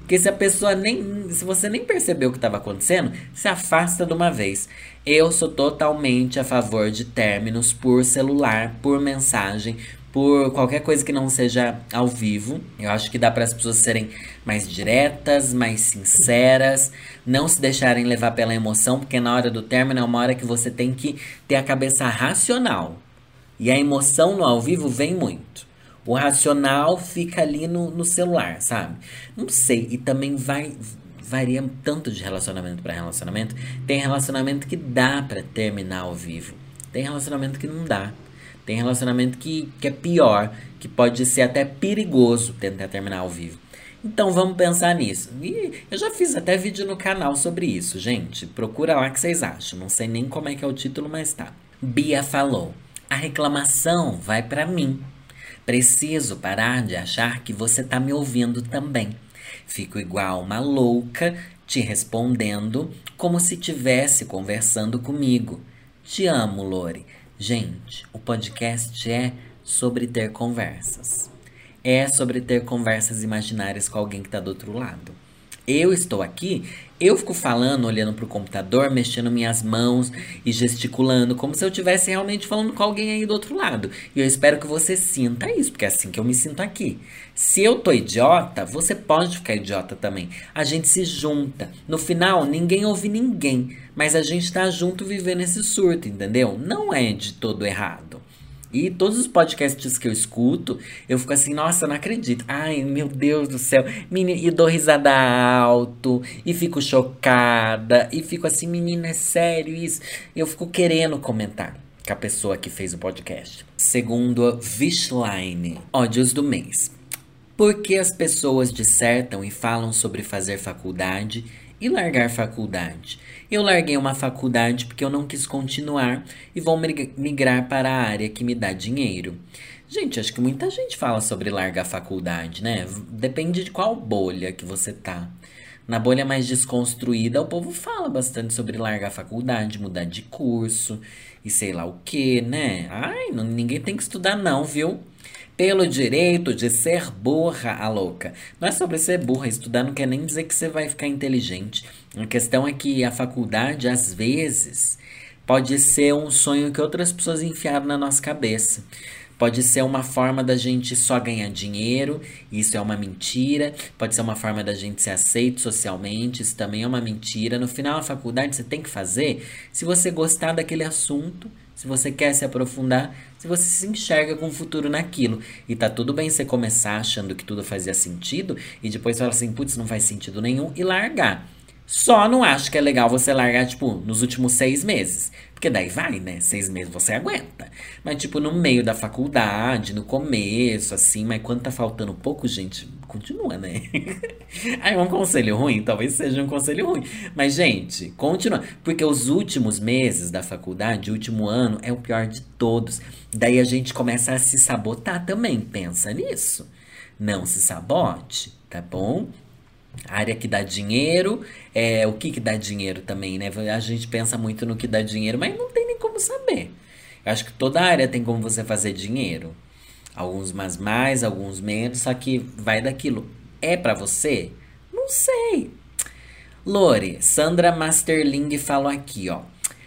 Porque se a pessoa nem. Se você nem percebeu o que estava acontecendo, se afasta de uma vez. Eu sou totalmente a favor de términos por celular, por mensagem, por qualquer coisa que não seja ao vivo. Eu acho que dá para as pessoas serem mais diretas, mais sinceras, não se deixarem levar pela emoção, porque na hora do término é uma hora que você tem que ter a cabeça racional. E a emoção no ao vivo vem muito. O racional fica ali no, no celular, sabe? Não sei, e também vai varia tanto de relacionamento para relacionamento. Tem relacionamento que dá para terminar ao vivo. Tem relacionamento que não dá. Tem relacionamento que, que é pior, que pode ser até perigoso tentar terminar ao vivo. Então vamos pensar nisso. E eu já fiz até vídeo no canal sobre isso, gente. Procura lá que vocês acham. Não sei nem como é que é o título, mas tá. Bia falou: "A reclamação vai para mim. Preciso parar de achar que você tá me ouvindo também. Fico igual uma louca te respondendo como se tivesse conversando comigo. Te amo, Lore. Gente, o podcast é sobre ter conversas. É sobre ter conversas imaginárias com alguém que está do outro lado. Eu estou aqui, eu fico falando, olhando para o computador, mexendo minhas mãos e gesticulando, como se eu estivesse realmente falando com alguém aí do outro lado. E eu espero que você sinta isso, porque é assim que eu me sinto aqui. Se eu tô idiota, você pode ficar idiota também. A gente se junta. No final, ninguém ouve ninguém, mas a gente tá junto vivendo esse surto, entendeu? Não é de todo errado. E todos os podcasts que eu escuto, eu fico assim, nossa, não acredito. Ai, meu Deus do céu. Menina, e dou risada alto, e fico chocada, e fico assim, menina, é sério isso? Eu fico querendo comentar com a pessoa que fez o podcast. Segundo Vishline, ódios do mês. Por que as pessoas dissertam e falam sobre fazer faculdade e largar faculdade? Eu larguei uma faculdade porque eu não quis continuar e vou migrar para a área que me dá dinheiro. Gente, acho que muita gente fala sobre largar a faculdade, né? Depende de qual bolha que você tá. Na bolha mais desconstruída, o povo fala bastante sobre largar a faculdade, mudar de curso e sei lá o que, né? Ai, não, ninguém tem que estudar não, viu? pelo direito de ser burra, a louca. Não é sobre ser burra, estudar não quer nem dizer que você vai ficar inteligente. A questão é que a faculdade, às vezes, pode ser um sonho que outras pessoas enfiaram na nossa cabeça. Pode ser uma forma da gente só ganhar dinheiro, isso é uma mentira. Pode ser uma forma da gente ser aceito socialmente, isso também é uma mentira. No final da faculdade você tem que fazer se você gostar daquele assunto, se você quer se aprofundar, se você se enxerga com o futuro naquilo. E tá tudo bem você começar achando que tudo fazia sentido e depois falar assim, putz, não faz sentido nenhum e largar. Só não acho que é legal você largar, tipo, nos últimos seis meses. Porque daí vai, né? Seis meses você aguenta. Mas, tipo, no meio da faculdade, no começo, assim, mas quando tá faltando pouco, gente, continua, né? [laughs] Aí é um conselho ruim, talvez seja um conselho ruim. Mas, gente, continua. Porque os últimos meses da faculdade, o último ano, é o pior de todos. Daí a gente começa a se sabotar também. Pensa nisso. Não se sabote, tá bom? A área que dá dinheiro, é, o que, que dá dinheiro também, né? A gente pensa muito no que dá dinheiro, mas não tem nem como saber. Eu acho que toda área tem como você fazer dinheiro. Alguns mais mais, alguns menos, só que vai daquilo. É para você? Não sei. Lore, Sandra Masterling falou aqui, ó.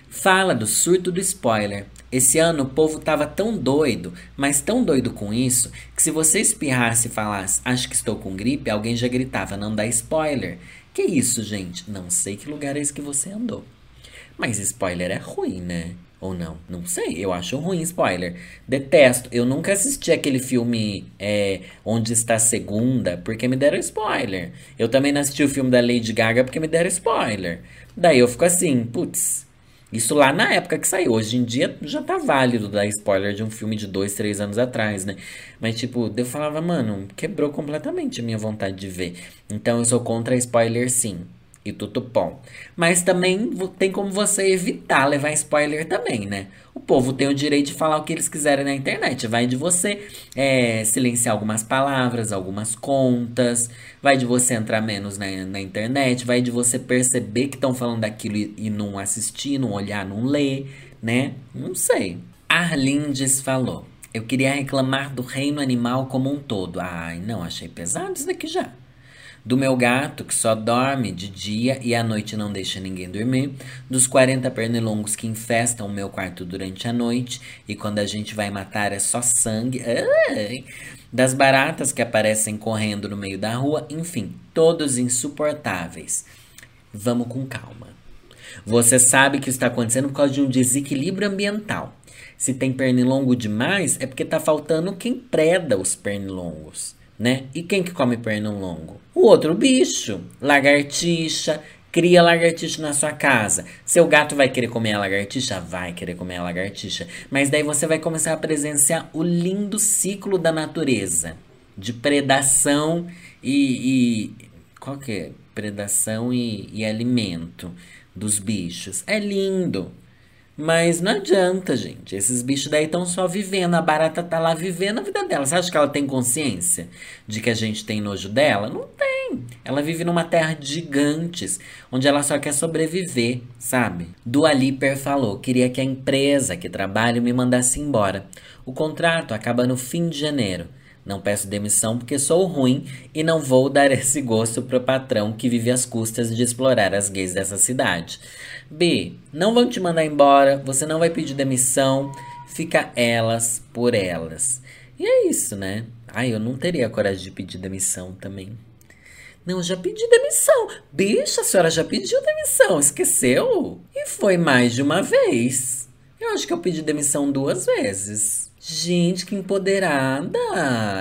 Fala do surto do spoiler. Esse ano o povo tava tão doido, mas tão doido com isso, que se você espirrasse e falasse, acho que estou com gripe, alguém já gritava, não dá spoiler. Que isso, gente? Não sei que lugar é esse que você andou. Mas spoiler é ruim, né? Ou não? Não sei, eu acho ruim spoiler. Detesto. Eu nunca assisti aquele filme é, Onde Está a Segunda, porque me deram spoiler. Eu também não assisti o filme da Lady Gaga porque me deram spoiler. Daí eu fico assim, putz, isso lá na época que saiu. Hoje em dia já tá válido dar spoiler de um filme de dois, três anos atrás, né? Mas, tipo, eu falava, mano, quebrou completamente a minha vontade de ver. Então eu sou contra spoiler, sim e tudo bom. Mas também tem como você evitar levar spoiler também, né? O povo tem o direito de falar o que eles quiserem na internet. Vai de você é, silenciar algumas palavras, algumas contas. Vai de você entrar menos na, na internet. Vai de você perceber que estão falando daquilo e, e não assistir, não olhar, não ler, né? Não sei. Arlindes falou. Eu queria reclamar do reino animal como um todo. Ai, não, achei pesado isso daqui já do meu gato que só dorme de dia e à noite não deixa ninguém dormir, dos 40 pernilongos que infestam o meu quarto durante a noite e quando a gente vai matar é só sangue, ai, das baratas que aparecem correndo no meio da rua, enfim, todos insuportáveis. Vamos com calma. Você sabe que está acontecendo por causa de um desequilíbrio ambiental. Se tem pernilongo demais, é porque está faltando quem preda os pernilongos né? E quem que come pernilongo? O outro bicho, lagartixa, cria lagartixa na sua casa. Seu gato vai querer comer a lagartixa? Vai querer comer a lagartixa. Mas daí você vai começar a presenciar o lindo ciclo da natureza de predação e. e qual que é? Predação e, e alimento dos bichos. É lindo. Mas não adianta, gente. Esses bichos daí estão só vivendo. A barata tá lá vivendo a vida dela. Você acha que ela tem consciência de que a gente tem nojo dela? Não tem. Ela vive numa terra de gigantes, onde ela só quer sobreviver, sabe? Dua Liper falou: queria que a empresa que trabalho me mandasse embora. O contrato acaba no fim de janeiro. Não peço demissão porque sou ruim e não vou [laughs] dar esse gosto pro patrão que vive às custas de explorar as gays dessa cidade. B. Não vão te mandar embora, você não vai pedir demissão, fica elas por elas. E é isso, né? Ai, eu não teria coragem de pedir demissão também. Não, já pedi demissão. Bicha, a senhora já pediu demissão, esqueceu? E foi mais de uma vez. Eu acho que eu pedi demissão duas vezes. Gente, que empoderada!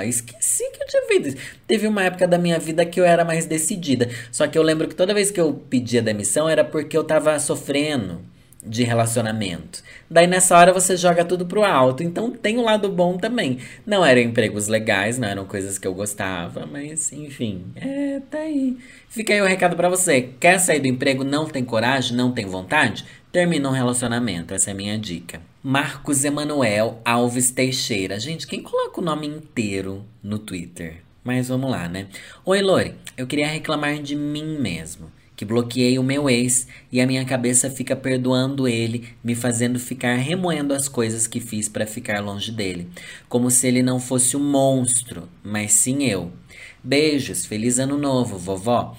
Esqueci que eu tinha feito isso. Teve uma época da minha vida que eu era mais decidida. Só que eu lembro que toda vez que eu pedia demissão era porque eu tava sofrendo de relacionamento. Daí nessa hora você joga tudo pro alto. Então tem o um lado bom também. Não eram empregos legais, não eram coisas que eu gostava, mas enfim, é, tá aí. Fica aí o recado para você. Quer sair do emprego, não tem coragem, não tem vontade? Termina um relacionamento, essa é a minha dica. Marcos Emanuel Alves Teixeira. Gente, quem coloca o nome inteiro no Twitter? Mas vamos lá, né? Oi, Lori. Eu queria reclamar de mim mesmo. Que bloqueei o meu ex e a minha cabeça fica perdoando ele, me fazendo ficar remoendo as coisas que fiz para ficar longe dele. Como se ele não fosse um monstro, mas sim eu. Beijos, feliz ano novo, vovó.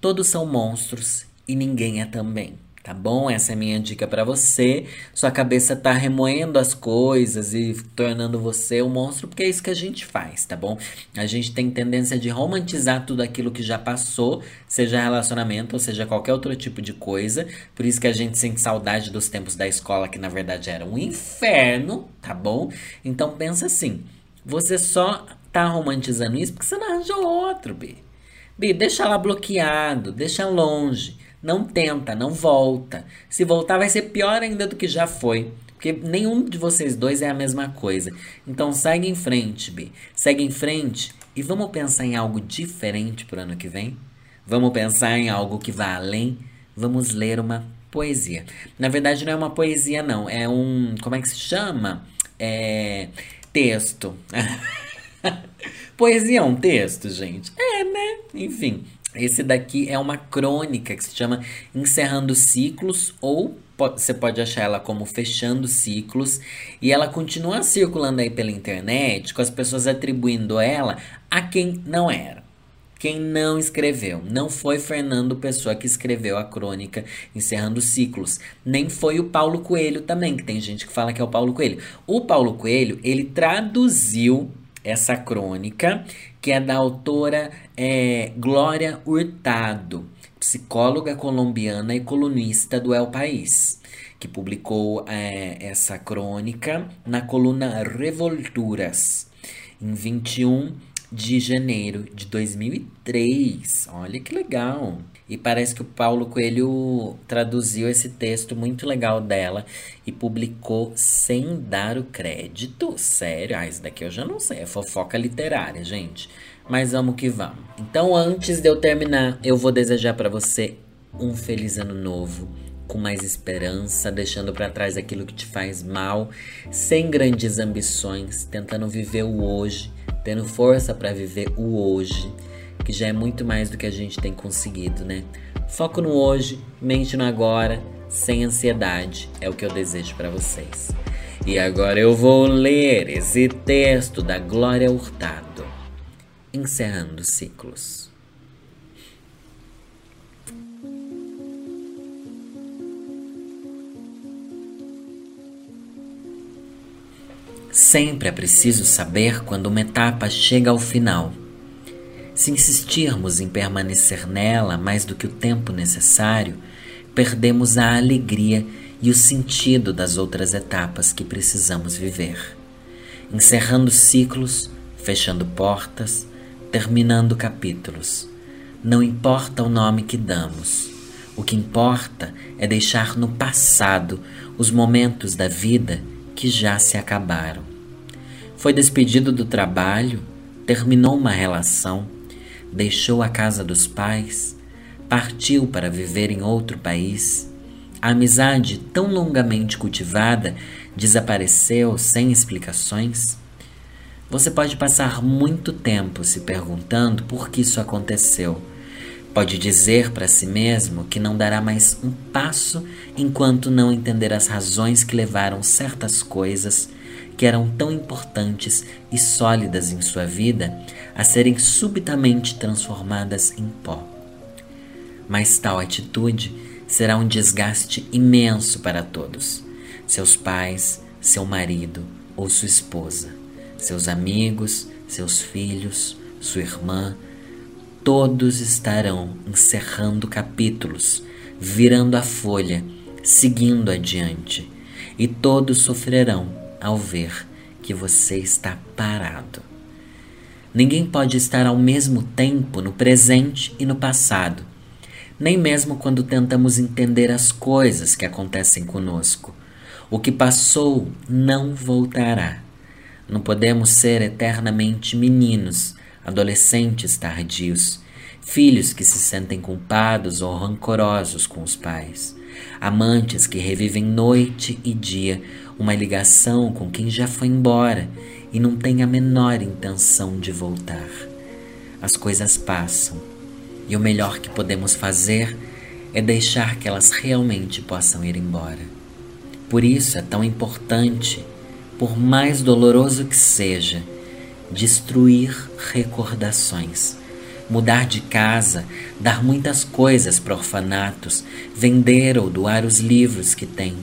Todos são monstros e ninguém é também. Tá bom? Essa é a minha dica para você. Sua cabeça tá remoendo as coisas e tornando você um monstro, porque é isso que a gente faz, tá bom? A gente tem tendência de romantizar tudo aquilo que já passou, seja relacionamento ou seja qualquer outro tipo de coisa. Por isso que a gente sente saudade dos tempos da escola, que na verdade era um inferno, tá bom? Então pensa assim: você só tá romantizando isso porque você não arranjou outro, Bi. Bi, deixa lá bloqueado, deixa longe. Não tenta, não volta. Se voltar, vai ser pior ainda do que já foi. Porque nenhum de vocês dois é a mesma coisa. Então segue em frente, Bi. Segue em frente e vamos pensar em algo diferente pro ano que vem? Vamos pensar em algo que vá além? Vamos ler uma poesia. Na verdade, não é uma poesia, não. É um. Como é que se chama? É. Texto. [laughs] poesia é um texto, gente? É, né? Enfim. Esse daqui é uma crônica que se chama Encerrando Ciclos ou você pode achar ela como Fechando Ciclos e ela continua circulando aí pela internet com as pessoas atribuindo ela a quem não era. Quem não escreveu. Não foi Fernando Pessoa que escreveu a crônica Encerrando Ciclos. Nem foi o Paulo Coelho também, que tem gente que fala que é o Paulo Coelho. O Paulo Coelho, ele traduziu essa crônica, que é da autora é, Glória Hurtado, psicóloga colombiana e colunista do El País, que publicou é, essa crônica na coluna Revolturas, em 21 de janeiro de 2003. Olha que legal! E parece que o Paulo Coelho traduziu esse texto muito legal dela e publicou sem dar o crédito. Sério? Ah, isso daqui eu já não sei. É fofoca literária, gente. Mas vamos que vamos. Então, antes de eu terminar, eu vou desejar para você um feliz ano novo com mais esperança, deixando para trás aquilo que te faz mal, sem grandes ambições, tentando viver o hoje, tendo força para viver o hoje que já é muito mais do que a gente tem conseguido, né? Foco no hoje, mente no agora, sem ansiedade, é o que eu desejo para vocês. E agora eu vou ler esse texto da Glória Hurtado, encerrando ciclos. Sempre é preciso saber quando uma etapa chega ao final se insistirmos em permanecer nela mais do que o tempo necessário, perdemos a alegria e o sentido das outras etapas que precisamos viver. Encerrando ciclos, fechando portas, terminando capítulos. Não importa o nome que damos. O que importa é deixar no passado os momentos da vida que já se acabaram. Foi despedido do trabalho, terminou uma relação deixou a casa dos pais, partiu para viver em outro país. A amizade, tão longamente cultivada, desapareceu sem explicações. Você pode passar muito tempo se perguntando por que isso aconteceu. Pode dizer para si mesmo que não dará mais um passo enquanto não entender as razões que levaram certas coisas que eram tão importantes e sólidas em sua vida a serem subitamente transformadas em pó. Mas tal atitude será um desgaste imenso para todos: seus pais, seu marido ou sua esposa, seus amigos, seus filhos, sua irmã. Todos estarão encerrando capítulos, virando a folha, seguindo adiante, e todos sofrerão ao ver que você está parado. Ninguém pode estar ao mesmo tempo no presente e no passado, nem mesmo quando tentamos entender as coisas que acontecem conosco. O que passou não voltará. Não podemos ser eternamente meninos, adolescentes tardios, filhos que se sentem culpados ou rancorosos com os pais, amantes que revivem noite e dia uma ligação com quem já foi embora e não tem a menor intenção de voltar. As coisas passam e o melhor que podemos fazer é deixar que elas realmente possam ir embora. Por isso é tão importante, por mais doloroso que seja, destruir recordações, mudar de casa, dar muitas coisas para orfanatos, vender ou doar os livros que tem.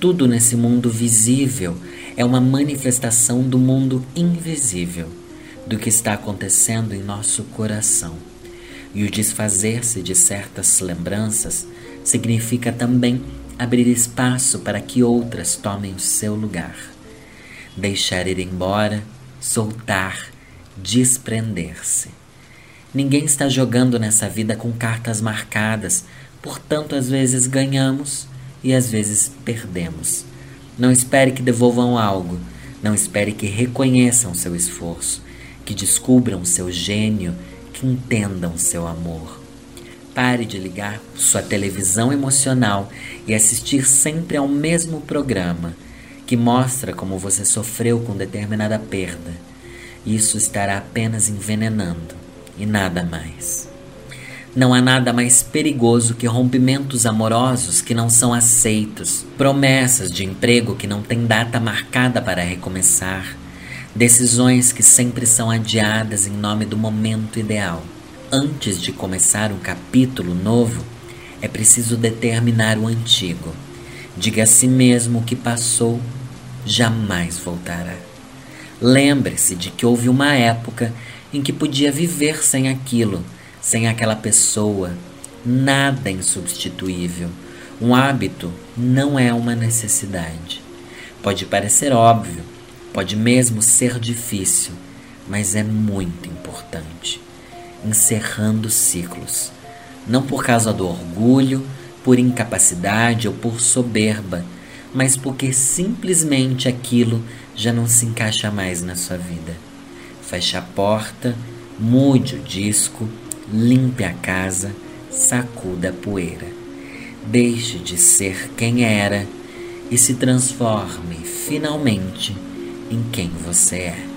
Tudo nesse mundo visível é uma manifestação do mundo invisível, do que está acontecendo em nosso coração. E o desfazer-se de certas lembranças significa também abrir espaço para que outras tomem o seu lugar. Deixar ir embora, soltar, desprender-se. Ninguém está jogando nessa vida com cartas marcadas, portanto, às vezes ganhamos e às vezes perdemos. Não espere que devolvam algo, não espere que reconheçam seu esforço, que descubram seu gênio, que entendam seu amor. Pare de ligar sua televisão emocional e assistir sempre ao mesmo programa que mostra como você sofreu com determinada perda. Isso estará apenas envenenando e nada mais. Não há nada mais perigoso que rompimentos amorosos que não são aceitos, promessas de emprego que não têm data marcada para recomeçar, decisões que sempre são adiadas em nome do momento ideal. Antes de começar um capítulo novo, é preciso determinar o antigo. Diga a si mesmo o que passou jamais voltará. Lembre-se de que houve uma época em que podia viver sem aquilo sem aquela pessoa, nada é insubstituível. Um hábito não é uma necessidade. Pode parecer óbvio, pode mesmo ser difícil, mas é muito importante. Encerrando ciclos, não por causa do orgulho, por incapacidade ou por soberba, mas porque simplesmente aquilo já não se encaixa mais na sua vida. Feche a porta, mude o disco limpe a casa, sacuda a poeira. Deixe de ser quem era e se transforme finalmente em quem você é.